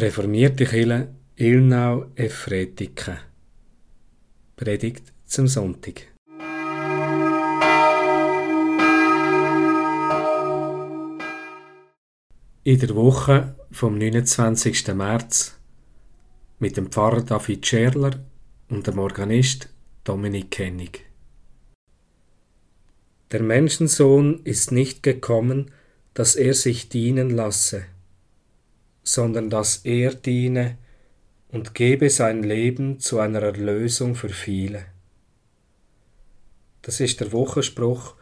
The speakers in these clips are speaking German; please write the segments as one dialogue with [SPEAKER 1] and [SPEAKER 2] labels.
[SPEAKER 1] Reformierte Kirche Ilnau Efretike Predigt zum Sonntag In der Woche vom 29. März mit dem Pfarrer David Scherler und dem Organist Dominik Kennig. Der Menschensohn ist nicht gekommen, dass er sich dienen lasse, sondern dass er diene und gebe sein Leben zu einer Erlösung für viele. Das ist der Wochenspruch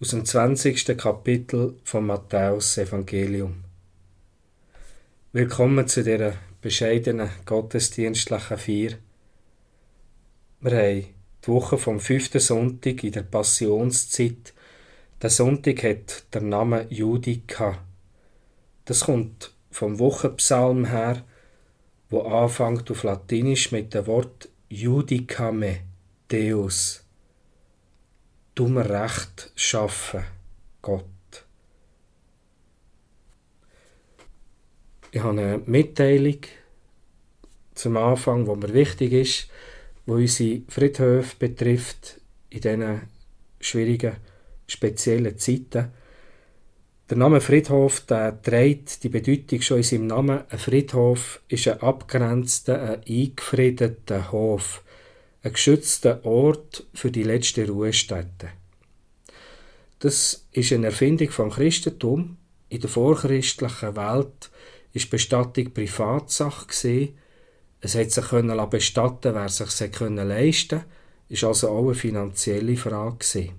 [SPEAKER 1] aus dem 20. Kapitel vom Matthäus Evangelium. Willkommen zu dieser bescheidenen gottesdienstlichen Feier. Wir haben die Woche vom fünften Sonntag in der Passionszeit. Der Sonntag hat der Name Judica. Das kommt vom Wochenpsalm her, wo anfängt auf Latinisch mit dem Wort Judicame Deus. Du mir Recht schaffen, Gott. Ich habe eine Mitteilung zum Anfang, wo mir wichtig ist, wo unsere Friedhöfe betrifft in diesen schwierigen, speziellen Zeiten. Der Name Friedhof der trägt die Bedeutung schon in seinem Namen. Ein Friedhof ist ein abgrenzter, ein eingefriedeter Hof, ein geschützter Ort für die letzte Ruhestätte. Das ist eine Erfindung vom Christentum. In der vorchristlichen Welt ist Bestattung Privatsache. Es hat sich können bestatten, wer sich leisten konnte. Ist also auch eine finanzielle Frage.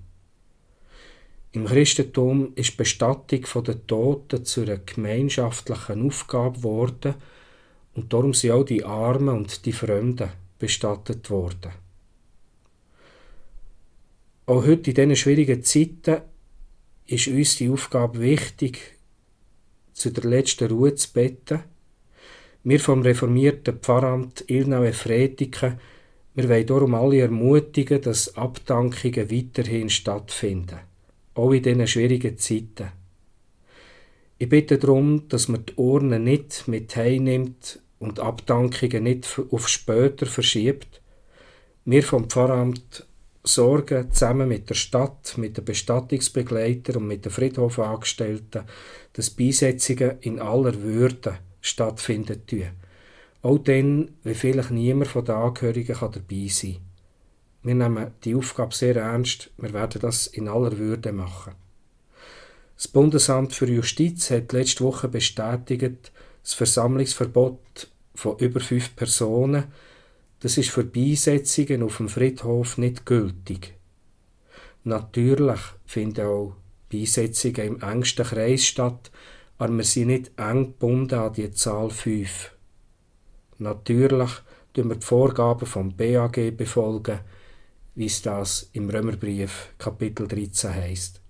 [SPEAKER 1] Im Christentum ist die Bestattung der Toten zu einer gemeinschaftlichen Aufgabe geworden und darum sind auch die Armen und die Fremden bestattet worden. Auch heute in diesen schwierigen Zeiten ist uns die Aufgabe wichtig, zu der letzten Ruhe zu beten. Wir vom reformierten Pfarramt Ilnau-Efretiken, wir wollen darum alle ermutigen, dass Abdankungen weiterhin stattfinden auch in diesen schwierigen Zeiten. Ich bitte darum, dass man die Urne nicht mit heimnimmt und Abdankungen nicht auf später verschiebt. Wir vom Pfarramt sorgen zusammen mit der Stadt, mit den Bestattungsbegleitern und mit den Friedhofangestellten, dass Beisetzungen in aller Würde stattfinden. Auch dann, wenn vielleicht niemand von den Angehörigen dabei sein kann. Wir nehmen die Aufgabe sehr ernst. Wir werden das in aller Würde machen. Das Bundesamt für Justiz hat letzte Woche bestätigt, das Versammlungsverbot von über fünf Personen, das ist für Beisetzungen auf dem Friedhof nicht gültig. Natürlich finden auch Beisetzungen im engsten Kreis statt, aber wir sind nicht eng gebunden an die Zahl fünf. Natürlich tun wir die Vorgaben vom BAG befolgen, wie es das im Römerbrief Kapitel 13 heißt.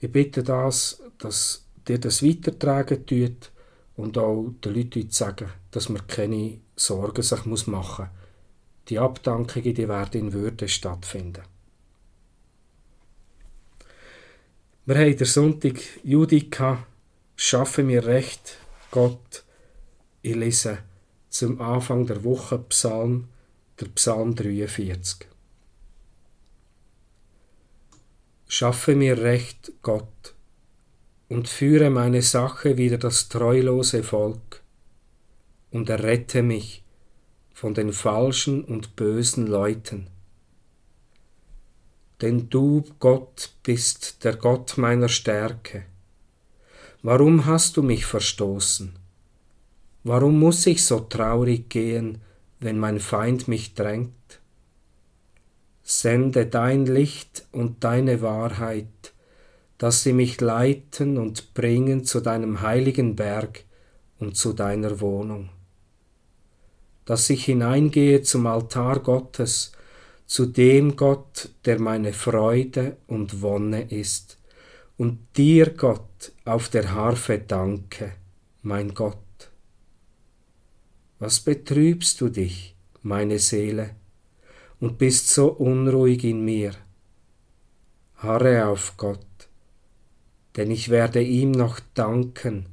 [SPEAKER 1] Ich bitte das, dass dir das weitertragen tut und auch den Leuten sagen, dass man keine Sorgen sich muss machen muss. Die Abdankungen die werden in Würde stattfinden. Wir haben der Sonntag Judika, schaffe mir Recht, Gott. Ich lese zum Anfang der Woche Psalm, der Psalm 43. Schaffe mir Recht, Gott, und führe meine Sache wieder das treulose Volk, und errette mich von den falschen und bösen Leuten. Denn du, Gott, bist der Gott meiner Stärke. Warum hast du mich verstoßen? Warum muss ich so traurig gehen, wenn mein Feind mich drängt? Sende dein Licht und deine Wahrheit, dass sie mich leiten und bringen zu deinem heiligen Berg und zu deiner Wohnung. Dass ich hineingehe zum Altar Gottes, zu dem Gott, der meine Freude und Wonne ist, und dir, Gott, auf der Harfe danke, mein Gott. Was betrübst du dich, meine Seele? Und bist so unruhig in mir. Harre auf Gott, denn ich werde ihm noch danken,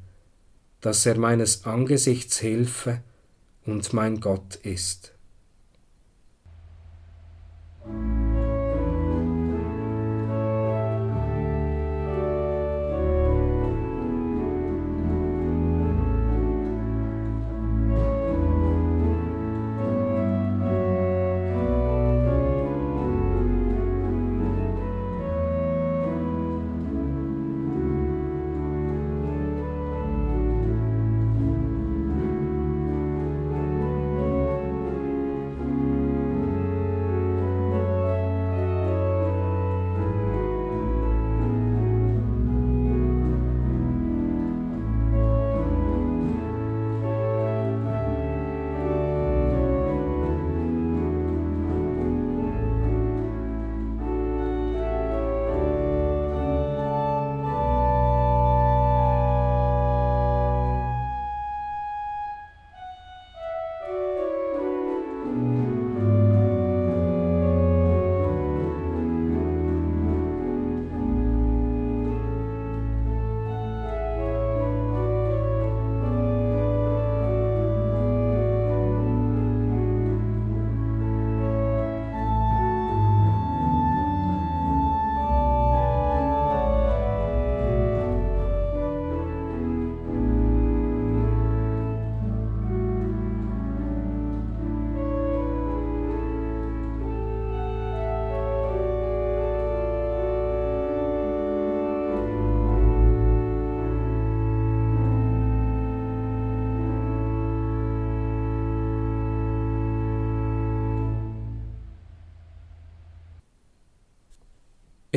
[SPEAKER 1] dass er meines Angesichts Hilfe und mein Gott ist.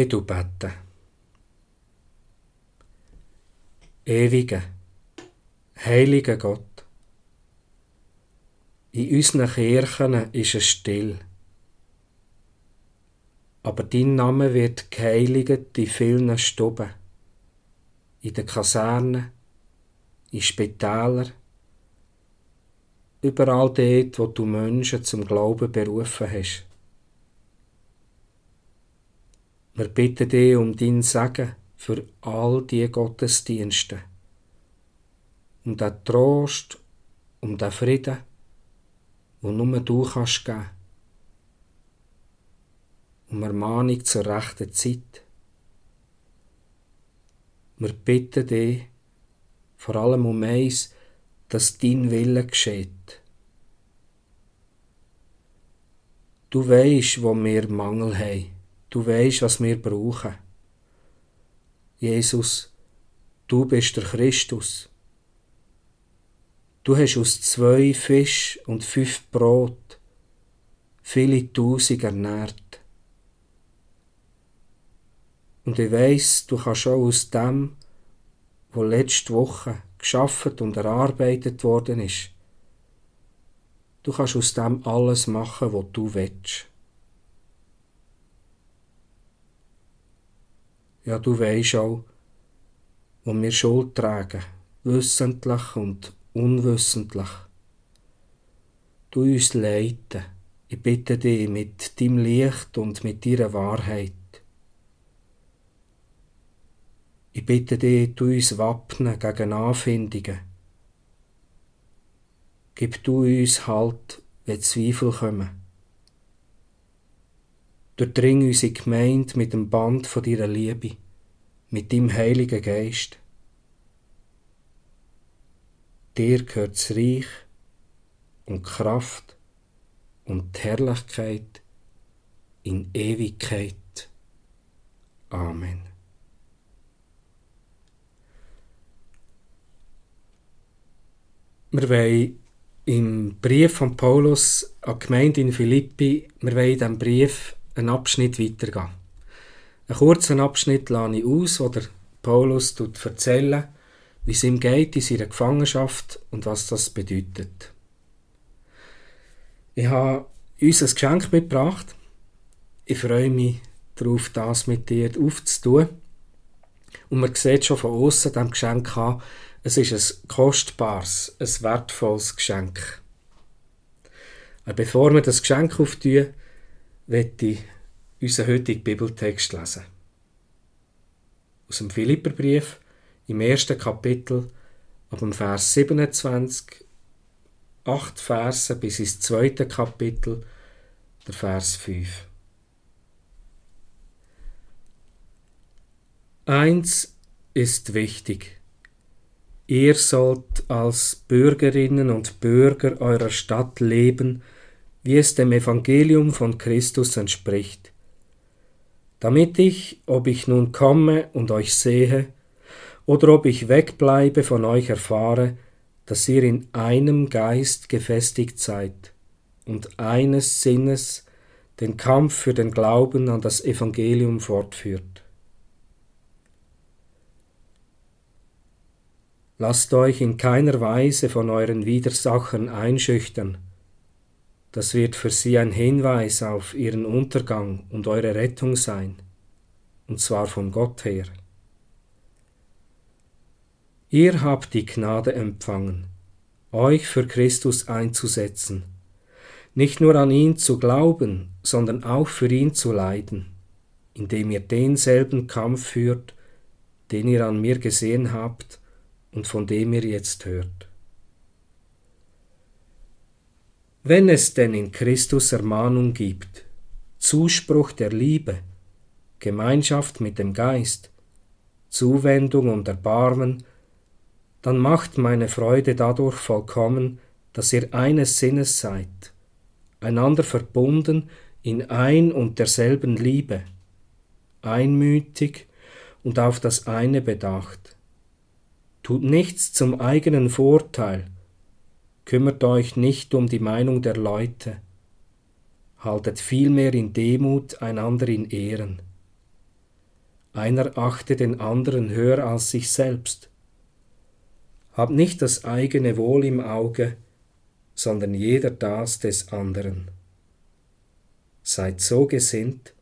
[SPEAKER 1] Bete. Ewiger, heiliger Gott, in unseren Kirchen ist es still. Aber dein Name wird geheiligt in vielen Stuben, in den Kasernen, in Spitälern, überall dort, wo du Menschen zum Glauben berufen hast. Wir bitten dich um dein Segen für all die Gottesdienste, um den Trost, um den Frieden, wo nur du kannst geben, um Ermahnung zur rechten Zeit. Wir bitten dich vor allem um eins, dass dein Wille geschieht. Du weisst, wo wir Mangel haben. Du weißt, was wir brauchen. Jesus, du bist der Christus. Du hast aus zwei Fisch und fünf Brot viele Tausend ernährt. Und ich weiss, du kannst auch aus dem, wo letzte Woche geschafft und erarbeitet worden ist, du kannst aus dem alles machen, was du willst. Ja, du weisst auch, wo wir Schuld tragen, wissentlich und unwissentlich. Du uns leiten. Ich bitte dich mit deinem Licht und mit deiner Wahrheit. Ich bitte dich, du uns wappnen gegen Anfindungen. Gib du uns Halt, wenn Zweifel kommen. Durchdring unsere Gemeinde mit dem Band von deiner Liebe, mit deinem Heiligen Geist. Dir gehört das Reich und Kraft und die Herrlichkeit in Ewigkeit. Amen. Wir wollen im Brief von Paulus an die Gemeinde in Philippi, wir wollen in diesem Brief einen Abschnitt weitergehen. Einen kurzen Abschnitt lade ich aus, wo der Paulus erzählt, wie es ihm geht in seiner Gefangenschaft und was das bedeutet. Ich habe uns ein Geschenk mitgebracht. Ich freue mich darauf, das mit dir aufzutun. Und man sieht schon von außen dem Geschenk an, es ist ein kostbares, ein wertvolles Geschenk. Aber bevor wir das Geschenk auftun, möchte ich unseren heutigen Bibeltext lesen. Aus dem Philipperbrief im ersten Kapitel ab dem Vers 27, acht Verse bis ins zweite Kapitel, der Vers 5. Eins ist wichtig. Ihr sollt als Bürgerinnen und Bürger eurer Stadt leben, wie es dem Evangelium von Christus entspricht, damit ich, ob ich nun komme und euch sehe, oder ob ich wegbleibe von euch erfahre, dass ihr in einem Geist gefestigt seid und eines Sinnes den Kampf für den Glauben an das Evangelium fortführt. Lasst euch in keiner Weise von euren Widersachern einschüchtern. Das wird für sie ein Hinweis auf ihren Untergang und eure Rettung sein, und zwar von Gott her. Ihr habt die Gnade empfangen, euch für Christus einzusetzen, nicht nur an ihn zu glauben, sondern auch für ihn zu leiden, indem ihr denselben Kampf führt, den ihr an mir gesehen habt und von dem ihr jetzt hört. Wenn es denn in Christus Ermahnung gibt, Zuspruch der Liebe, Gemeinschaft mit dem Geist, Zuwendung und Erbarmen, dann macht meine Freude dadurch vollkommen, dass ihr eines Sinnes seid, einander verbunden in ein und derselben Liebe, einmütig und auf das eine bedacht. Tut nichts zum eigenen Vorteil, kümmert euch nicht um die Meinung der Leute, haltet vielmehr in Demut einander in Ehren. Einer achte den anderen höher als sich selbst. Habt nicht das eigene Wohl im Auge, sondern jeder das des anderen. Seid so gesinnt,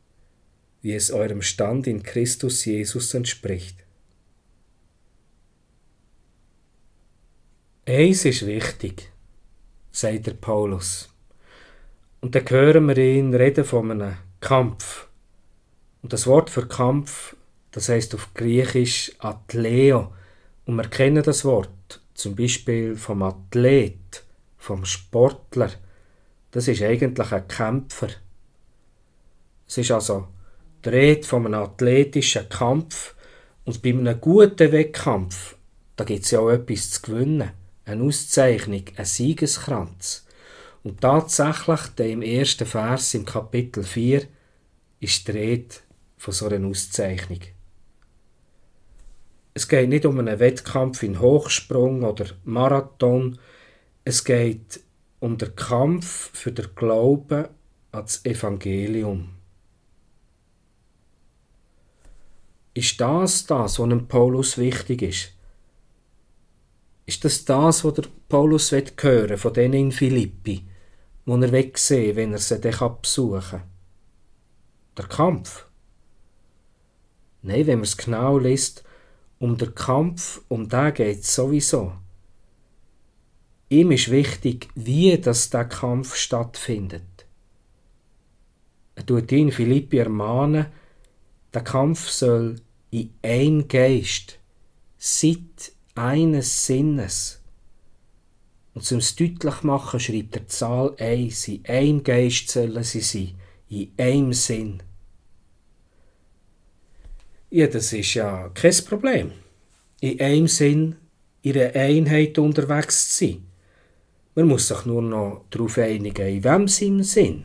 [SPEAKER 1] wie es eurem Stand in Christus Jesus entspricht. Eins ist wichtig, sagt der Paulus. Und dann hören wir ihn reden von einem Kampf. Und das Wort für Kampf, das heißt auf Griechisch Athleo. Und wir kennen das Wort zum Beispiel vom Athlet, vom Sportler. Das ist eigentlich ein Kämpfer. Es ist also die Rede von einem athletischen Kampf. Und bei einem guten Wettkampf, da gibt es ja auch etwas zu gewinnen eine Auszeichnung, ein Siegeskranz. Und tatsächlich, im ersten Vers im Kapitel 4 ist die Rede von so einer Auszeichnung. Es geht nicht um einen Wettkampf in Hochsprung oder Marathon, es geht um den Kampf für den Glauben ans Evangelium. Ist das das, was Paulus wichtig ist? Ist das das, was der Paulus hören von denen in Philippi, wo er wegsehen wenn er sie dann besuchen kann? Der Kampf? Nein, wenn man es genau liest, um den Kampf, um den geht es sowieso. Ihm ist wichtig, wie das der Kampf stattfindet. Er tut ihn Philippi ermahnen, der Kampf soll in ein Geist, seit eines Sinnes. Und um es deutlich machen, schreibt er die Zahl 1. In einem Geist sollen sie sein, in einem Sinn. Ja, das ist ja kein Problem. In einem Sinn, in einer Einheit unterwegs zu sein. Man muss sich nur noch darauf einigen, in wem Sinn.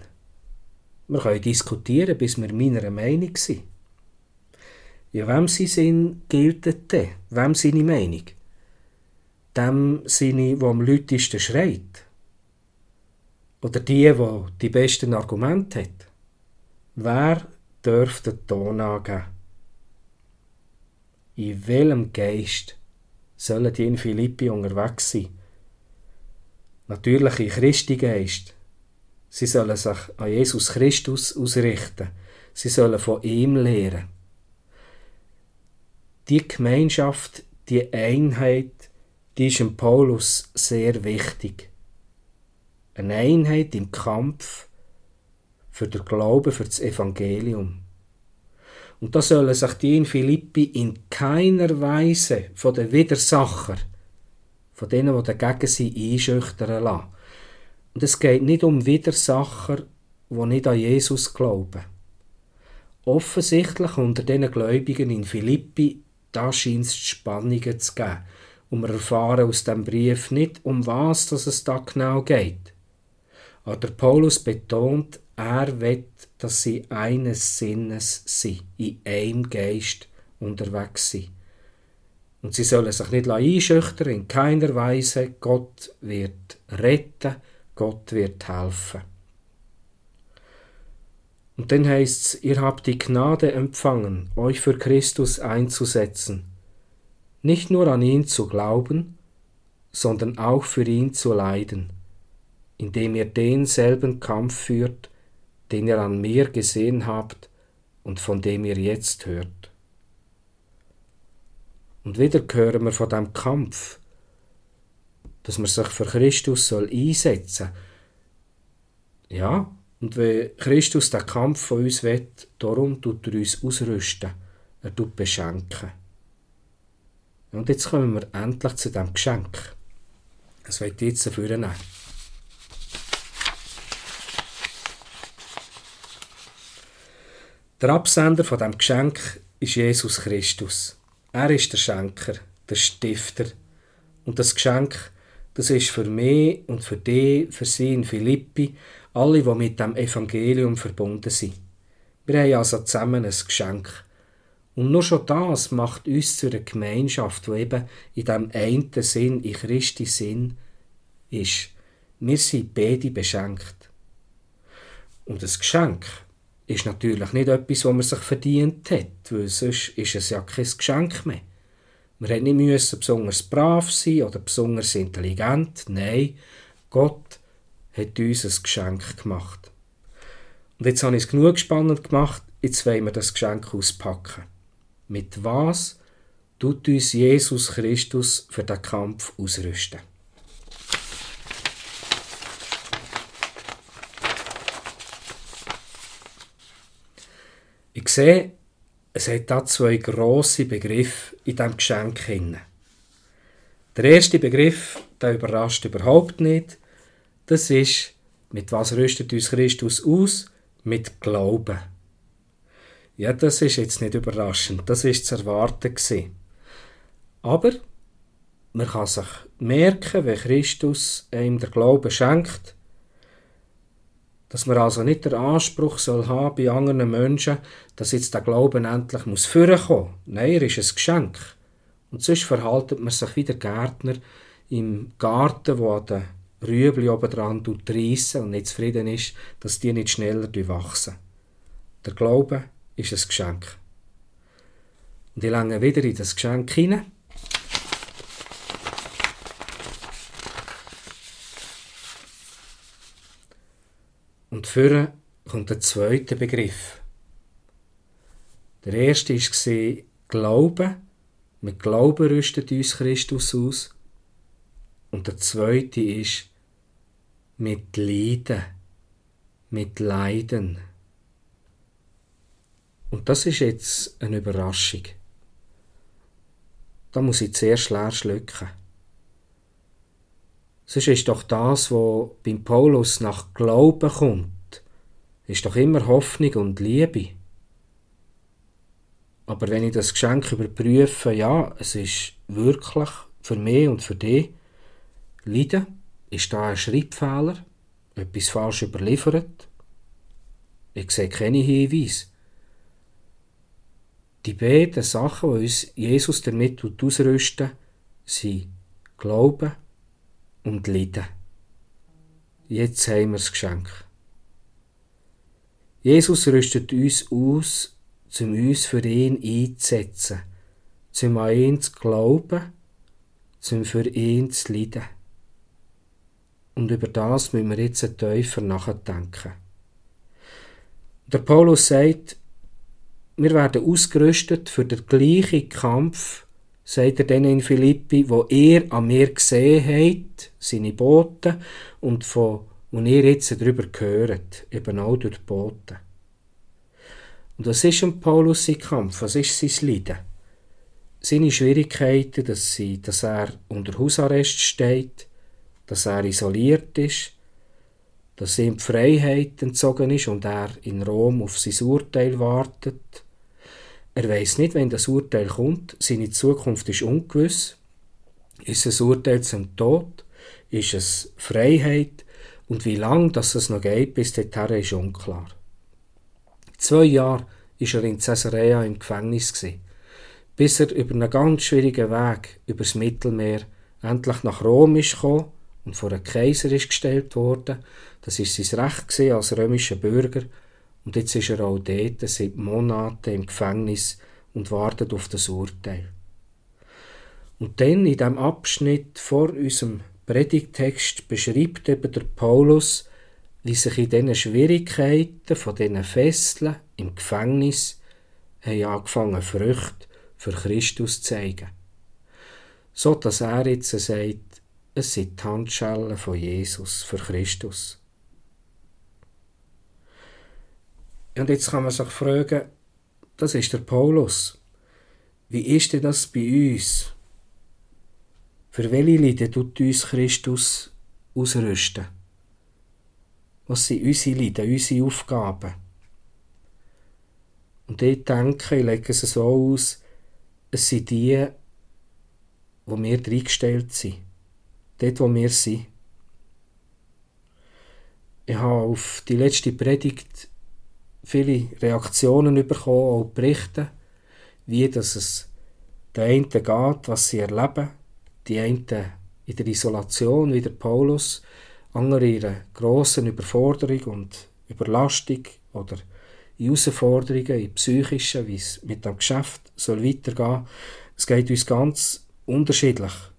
[SPEAKER 1] Wir können diskutieren, bis wir meiner Meinung sind. Ja, wem sie sind, gilt denn? Wem seine Meinung? Dem Sinne, wo am lautesten schreit. Oder die, wo die besten Argumente hat. Wer dürfte den Ton angeben? In welchem Geist sollen die in Philippi unterwegs sein? Natürlich in Christi Geist. Sie sollen sich an Jesus Christus ausrichten. Sie sollen von ihm lehren. Die Gemeinschaft, die Einheit, die ist dem Paulus sehr wichtig. Eine Einheit im Kampf für den Glauben, für das Evangelium. Und da sollen sich die in Philippi in keiner Weise von den Widersacher von denen, die dagegen sind, einschüchtern lassen. Und es geht nicht um Widersacher, die nicht an Jesus glauben. Offensichtlich unter diesen Gläubigen in Philippi, da scheint es Spannungen zu geben. Und wir erfahren aus dem Brief nicht, um was dass es da genau geht. Aber Paulus betont, er will, dass sie eines Sinnes sind, in einem Geist unterwegs sind. Und sie sollen sich nicht einschüchtern, in keiner Weise. Gott wird retten, Gott wird helfen. Und dann heißt es, ihr habt die Gnade empfangen, euch für Christus einzusetzen. Nicht nur an ihn zu glauben, sondern auch für ihn zu leiden, indem ihr denselben Kampf führt, den ihr an mir gesehen habt und von dem ihr jetzt hört. Und wieder hören wir von dem Kampf, dass man sich für Christus soll einsetzen soll. Ja, und wenn Christus den Kampf von uns will, darum tut er uns ausrüsten, er tut beschenken. Und jetzt kommen wir endlich zu dem Geschenk. Das wird jetzt dafür nehmen. Der Absender von dem Geschenk ist Jesus Christus. Er ist der Schenker, der Stifter. Und das Geschenk, das ist für mich und für dich, für sie in Philippi, alle, die mit dem Evangelium verbunden sind. Wir haben also zusammen ein Geschenk. Und nur schon das macht uns zu einer Gemeinschaft, die eben in dem einen Sinn, in Christi Sinn ist. Wir sind beide beschenkt. Und das Geschenk, ist natürlich nicht etwas, was man sich verdient hat, weil sonst ist es ja kein Geschenk mehr. Wir hätten nicht müssen besonders brav sein oder besonders intelligent. Nein, Gott hat uns ein Geschenk gemacht. Und jetzt habe ich es genug spannend gemacht, jetzt wollen wir das Geschenk auspacken. Mit was tut uns Jesus Christus für den Kampf ausrüsten? Ich sehe, es hat da zwei grosse Begriffe in diesem Geschenk. Der erste Begriff, der überrascht überhaupt nicht, das ist, mit was rüstet uns Christus aus? Mit Glauben. Ja, das ist jetzt nicht überraschend, das ist zu erwarten. Aber man kann sich merken, wenn Christus einem der Glauben schenkt, dass man also nicht den Anspruch soll haben bei anderen Menschen, dass jetzt der Glauben endlich muss vorkommen. Nein, er ist ein Geschenk. Und sonst verhaltet man sich wie der Gärtner im Garten, wo an den Rüebli oben dran reissen und nicht zufrieden ist, dass die nicht schneller wachsen. Der Glaube ist ein Geschenk. Und ich länge wieder in das Geschenk hinein Und vorne kommt der zweite Begriff. Der erste war Glauben. Mit Glauben rüstet uns Christus aus. Und der zweite ist mit Leiden. Mit Leiden. Und das ist jetzt eine Überraschung. Da muss ich zuerst leer schlucken. Sonst ist doch das, was beim Paulus nach Glauben kommt, ist doch immer Hoffnung und Liebe. Aber wenn ich das Geschenk überprüfe, ja, es ist wirklich für mich und für dich Leiden, ist da ein Schreibfehler, etwas falsch überliefert? Ich sehe keine Hinweise. Die beiden Sachen, die uns Jesus damit ausrüsten, sind Glauben und Leiden. Jetzt haben wir das Geschenk. Jesus rüstet uns aus, um uns für ihn einzusetzen, um an ihn zu glauben, um für ihn zu leiden. Und über das müssen wir jetzt tiefer nachdenken. Der Paulus sagt, wir werden ausgerüstet für den gleichen Kampf, sagt er dann in Philippi, wo ihr an mir gesehen habt, seine Boten, und von und ihr jetzt darüber gehört, eben auch durch die Boten. Und was ist ein Paulus Kampf? Was ist sein Leiden? seine Schwierigkeiten, dass, sie, dass er unter Hausarrest steht, dass er isoliert ist, dass ihm die Freiheit entzogen ist und er in Rom auf sein Urteil wartet. Er weiß nicht, wenn das Urteil kommt. Seine Zukunft ist ungewiss. Ist es Urteil zum Tod? Ist es Freiheit? Und wie lange das es noch geht, bis dorthin, ist unklar. Zwei Jahre war er in Caesarea im Gefängnis bis er über einen ganz schwierigen Weg übers Mittelmeer endlich nach Rom ist gekommen und vor einen Kaiser ist gestellt worden. Das ist sein Recht als römischer Bürger und jetzt ist er auch dort seit Monaten im Gefängnis und wartet auf das Urteil. Und dann in dem Abschnitt vor unserem Predigtext beschreibt eben der Paulus, wie sich in diesen Schwierigkeiten von diesen Fesseln im Gefängnis angefangen Früchte für Christus zu zeigen. So dass er jetzt sagt, es sind die Handschellen von Jesus für Christus. Und jetzt kann man sich fragen, das ist der Paulus. Wie ist denn das bei uns? Für welche Leiden tut uns Christus ausrüsten? Was sind unsere Leiden, unsere Aufgaben? Und ich denke, ich lege es so aus, es sind die, wo wir reingestellt sind. Dort, wo wir sind. Ich habe auf die letzte Predigt viele Reaktionen bekommen, auch Berichte, wie dass es den einen geht, was sie erleben. Die einen in der Isolation, wie der Paulus, andere in einer grossen Überforderung und Überlastung oder in Herausforderungen, in psychischen, wie es mit dem Geschäft soll weitergehen Es geht uns ganz unterschiedlich.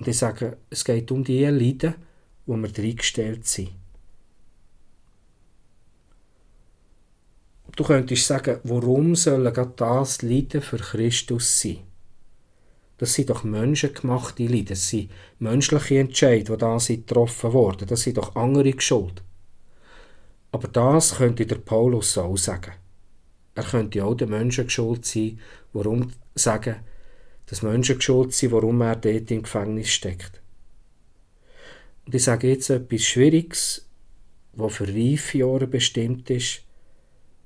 [SPEAKER 1] Und ich sage, es geht um die Leiden, wo wir reingestellt sind. Du könntest sagen, warum sollen gerade das Leiden für Christus sein? Das sind doch menschengemachte Leiden, das sind menschliche Entscheidungen, die da sind getroffen wurden. Das sind doch andere Schuld. Aber das könnte der Paulus auch sagen. Er könnte auch den Menschen geschuld sein, warum sagen, dass Menschen geschuld sind, warum er dort im Gefängnis steckt. Und ich sage jetzt etwas Schwieriges, was für reife Jahre bestimmt ist.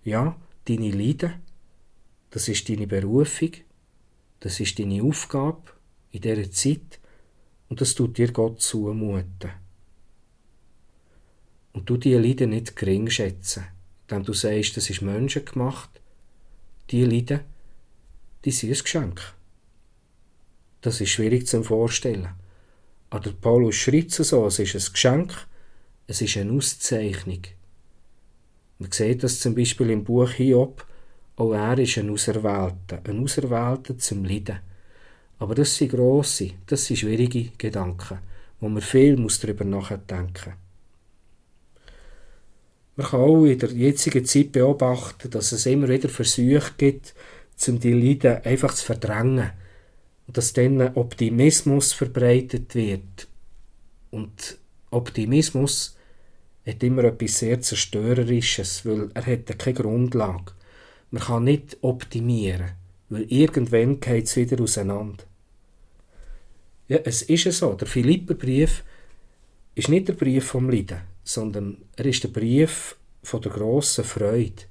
[SPEAKER 1] Ja, deine Leiden, das ist deine Berufung, das ist deine Aufgabe in dieser Zeit und das tut dir Gott zumuten. Und du diese Leiden nicht gering schätzen, denn du sagst, das ist Menschen gemacht. Die Leiden, die sind ein Geschenk. Das ist schwierig zu vorstellen. Aber Paulus schreibt es so, es ist ein Geschenk, es ist eine Auszeichnung. Man sieht das zum Beispiel im Buch Hiob, auch er ist ein Auserwählter, ein Auserwählter zum Leiden. Aber das sind grosse, das sind schwierige Gedanken, wo man viel darüber nachdenken muss. Man kann auch in der jetzigen Zeit beobachten, dass es immer wieder Versuche gibt, um die Leiden einfach zu verdrängen. Und dass dann Optimismus verbreitet wird. Und Optimismus hat immer etwas sehr Zerstörerisches, weil er hat keine Grundlage. Man kann nicht optimieren, weil irgendwann geht es wieder auseinander. Ja, es ist ja so, der Philipperbrief ist nicht der Brief vom Leiden sondern er ist der Brief von der grossen Freude.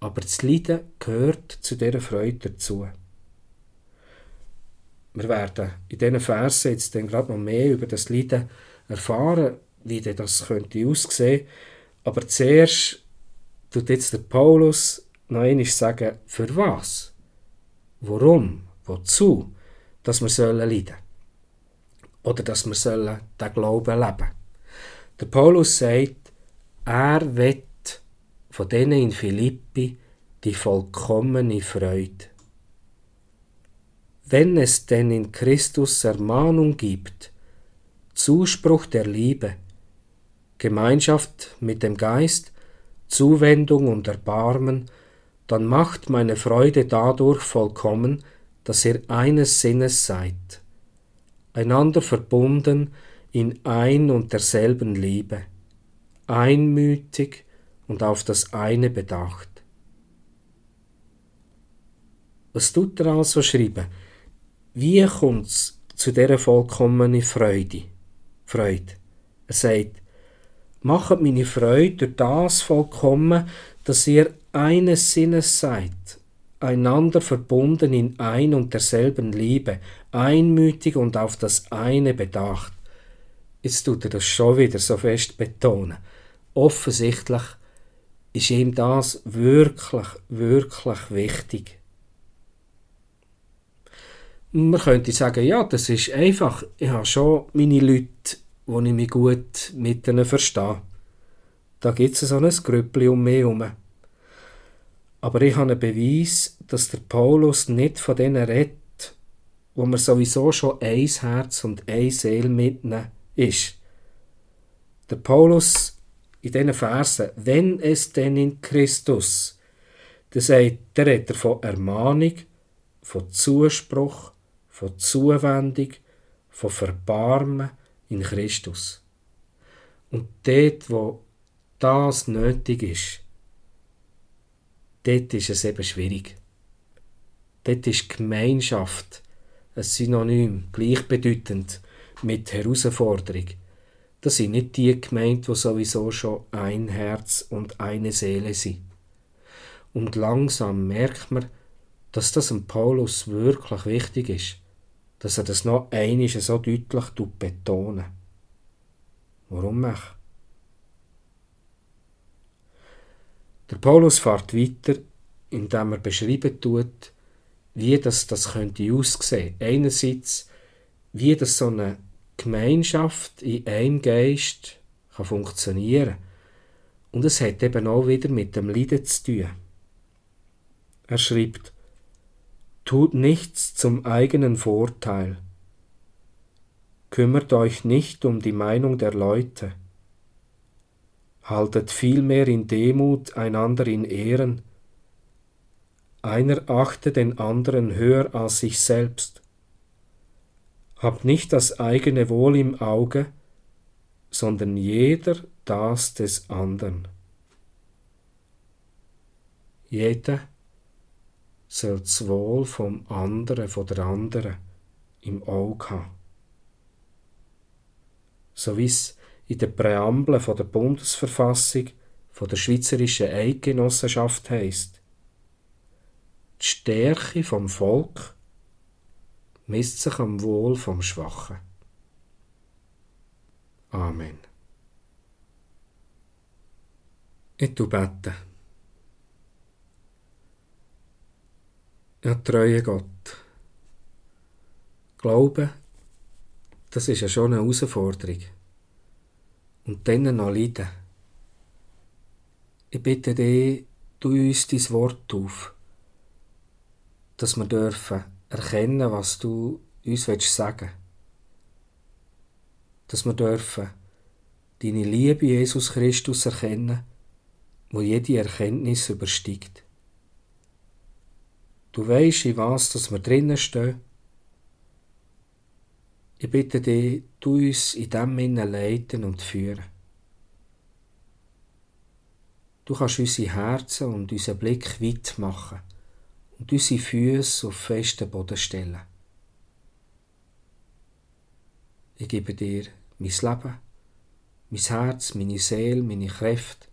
[SPEAKER 1] Aber das Leiden gehört zu dieser Freude dazu. Wir werden in diesen Versen jetzt dann gerade noch mehr über das Leiden erfahren, wie das könnte aussehen. Aber zuerst tut jetzt der Paulus noch einmal sagen, für was? Warum? Wozu? Dass wir sollen leiden. Oder dass wir sollen den Glauben leben. Der Paulus sagt, er wird von denen in Philippi die vollkommene Freude. Wenn es denn in Christus Ermahnung gibt, Zuspruch der Liebe, Gemeinschaft mit dem Geist, Zuwendung und Erbarmen, dann macht meine Freude dadurch vollkommen, dass ihr eines Sinnes seid, einander verbunden in ein und derselben Liebe, einmütig und auf das eine bedacht. Was tut er also schreiben? Wie kommt es zu dieser vollkommenen Freude? Freude. Er sagt, macht meine Freude durch das vollkommen, dass ihr eines Sinnes seid, einander verbunden in ein und derselben Liebe, einmütig und auf das eine bedacht. Jetzt tut er das schon wieder so fest betonen. Offensichtlich ist ihm das wirklich, wirklich wichtig. Man könnte sagen, ja, das ist einfach. Ich habe schon meine Leute, wo ich mich gut mit ihnen verstehe. Da gibt es so ein Grüppli um mich herum. Aber ich habe einen Beweis, dass der Paulus nicht von denen redet, wo man sowieso schon ein Herz und eine Seele mitnehmen ist. Der Paulus in diesen Versen, wenn es denn in Christus, der sagt, der redet von Ermahnung, von Zuspruch, von Zuwendung, von Verbarmen in Christus. Und dort, wo das nötig ist, dort ist es eben schwierig. Dort ist Gemeinschaft ein Synonym, gleichbedeutend mit Herausforderung. Das sind nicht die gemeint, die sowieso schon ein Herz und eine Seele sind. Und langsam merkt man, dass das dem Paulus wirklich wichtig ist, dass er das noch einmal so deutlich betont. Warum mach? Der Paulus fährt weiter, indem er beschreiben tut, wie das, das könnte aussehen. Einerseits, wie das so eine Gemeinschaft in einem Geist kann funktionieren Und es hat eben auch wieder mit dem Leiden zu tun. Er schreibt, Tut nichts zum eigenen Vorteil. Kümmert euch nicht um die Meinung der Leute haltet vielmehr in Demut einander in Ehren. Einer achte den anderen höher als sich selbst. Habt nicht das eigene Wohl im Auge, sondern jeder das des anderen. Jeder soll das Wohl vom anderen, von der anderen im Auge haben. So wie es in der Präambel von der Bundesverfassung von der Schweizerischen Eidgenossenschaft heisst. Die Stärke vom Volk misst sich am Wohl vom Schwachen. Amen. Ich bete. Ja, treue Gott. Glaube, das ist ja schon eine Herausforderung und dann noch leiden. Ich bitte dich, tu uns dein Wort auf, dass wir dürfen erkennen, was du uns sagen willst. Dass wir dürfen deine Liebe, Jesus Christus, erkennen, wo jede Erkenntnis übersteigt. Du weisst, in was dass wir drinnen stehen ich bitte dich, du uns in dem Sinne leiten und führen. Du kannst unsere Herzen und unseren Blick weit machen und unsere Füße auf festen Boden stellen. Ich gebe dir mein Leben, mein Herz, meine Seele, meine Kräfte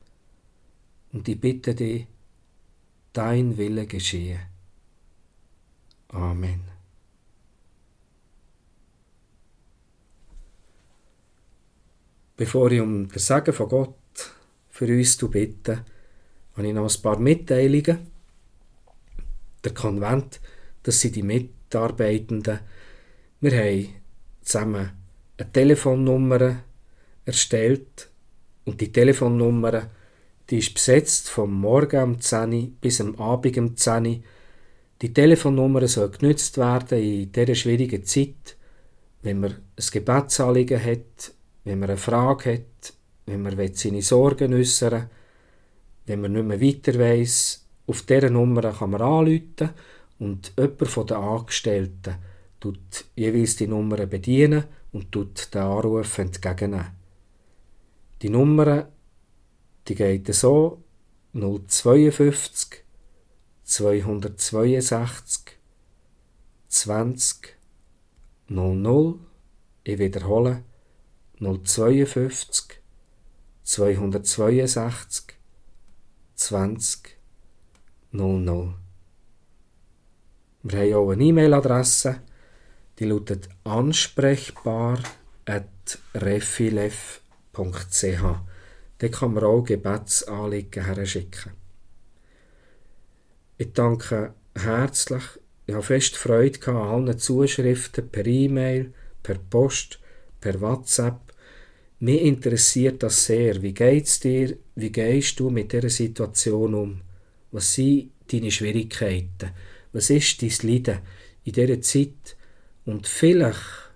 [SPEAKER 1] und ich bitte dich, dein Wille geschehe. Amen. Bevor ich um den Segen von Gott für uns bitte, habe ich noch ein paar Mitteilungen. Der Konvent, das sind die Mitarbeitenden. Wir haben zusammen eine Telefonnummer erstellt und die Telefonnummer die ist besetzt vom Morgen um 10 bis am Abend um 10 Die Telefonnummer soll genützt werden in dieser schwierigen Zeit, wenn man ein Gebetsanliegen hat wenn man eine Frage hat, wenn man seine Sorgen äußern wenn man nicht mehr weiter weiss, auf dieser Nummer kann man anrufen und jemand von den Angestellten tut jeweils die Nummer bedienen und tut den Anruf entgegennehmen. Die Nummer die geht so 052 262 20 00. Ich wiederhole 052 262 20 00. Wir haben auch eine E-Mail-Adresse, die lautet ansprechbar at refilev.ch. Dort kann man auch Gebetsanliegen herschicken. Ich danke herzlich, ich habe fest Freude an allen Zuschriften per E-Mail, per Post, per WhatsApp. Mich interessiert das sehr. Wie geht's dir? Wie gehst du mit dieser Situation um? Was sind deine Schwierigkeiten? Was ist dein Leiden in dieser Zeit? Und vielleicht,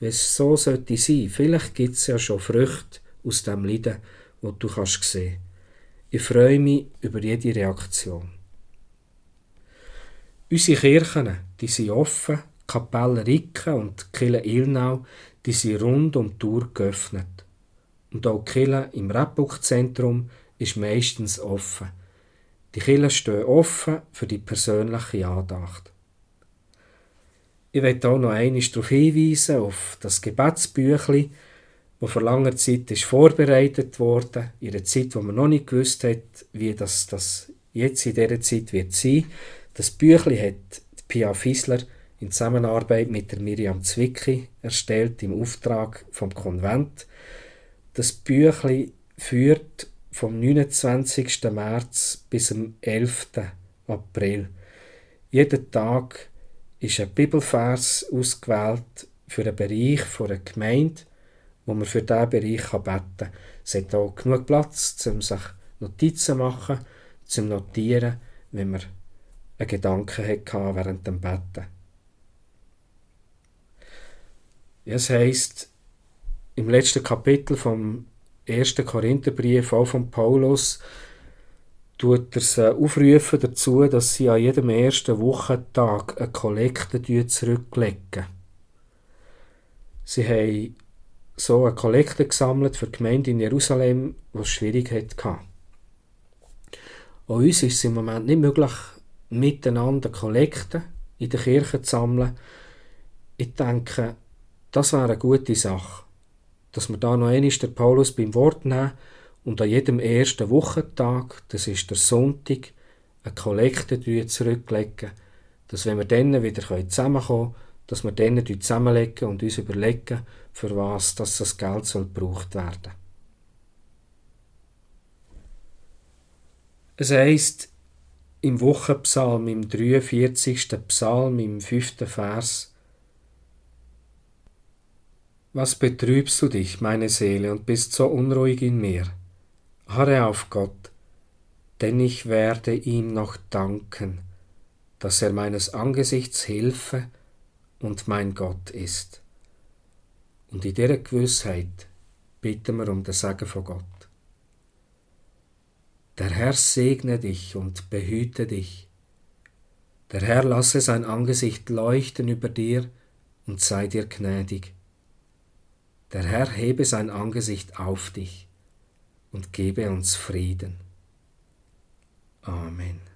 [SPEAKER 1] wenn es so sollte sein, vielleicht gibt es ja schon Früchte aus dem Leiden, wo du kannst sehen. Ich freue mich über jede Reaktion. Unsere Kirchen, die sind offen, die Kapelle Ricken und die Kirche Ilnau, die sind rund um die Tour geöffnet. Und auch die Kirche im Rebbuchzentrum ist meistens offen. Die Kirchen stehen offen für die persönliche Andacht. Ich möchte auch noch einmal darauf hinweisen, auf das Gebetsbüchli, das vor langer Zeit ist vorbereitet wurde, in einer Zeit, wo man noch nicht gewusst hat, wie das, das jetzt in dieser Zeit wird sein. Das Büchli hat Pia Fissler in Zusammenarbeit mit der Miriam Zwicky erstellt im Auftrag vom Konvent. Das Büchli führt vom 29. März bis zum 11. April. Jeden Tag ist ein Bibelvers ausgewählt für einen Bereich von einer Gemeinde, wo man für diesen Bereich beten kann. Es hat auch genug Platz, um sich Notizen zu machen, zum Notieren, wenn man einen Gedanken hatte während dem Betten. Es heißt im letzten Kapitel vom 1. Korintherbrief, auch von Paulus, tut er sie aufrufen dazu, dass sie an jedem ersten Wochentag eine Kollekte zurücklegen. Sie haben so eine Kollekte gesammelt für die Gemeinde in Jerusalem, die es schwierig hatte. Auch uns ist es im Moment nicht möglich, miteinander Kollekten in der Kirche zu sammeln. Ich denke, das wäre eine gute Sache, dass wir da noch einmal den Paulus beim Wort nehmen und an jedem ersten Wochentag, das ist der Sonntag, eine Kollekte zurücklegen, dass wenn wir dann wieder zusammenkommen können, dass wir dann zusammenlegen und uns überlegen, für was das Geld soll gebraucht werden. Es heisst im Wochenpsalm, im 43. Psalm, im 5. Vers, Was betrübst du dich, meine Seele, und bist so unruhig in mir? Harre auf Gott, denn ich werde ihm noch danken, dass er meines Angesichts Hilfe und mein Gott ist. Und in dieser Gewissheit bitten wir um den Segen von Gott. Der Herr segne dich und behüte dich. Der Herr lasse sein Angesicht leuchten über dir und sei dir gnädig. Der Herr hebe sein Angesicht auf dich und gebe uns Frieden. Amen.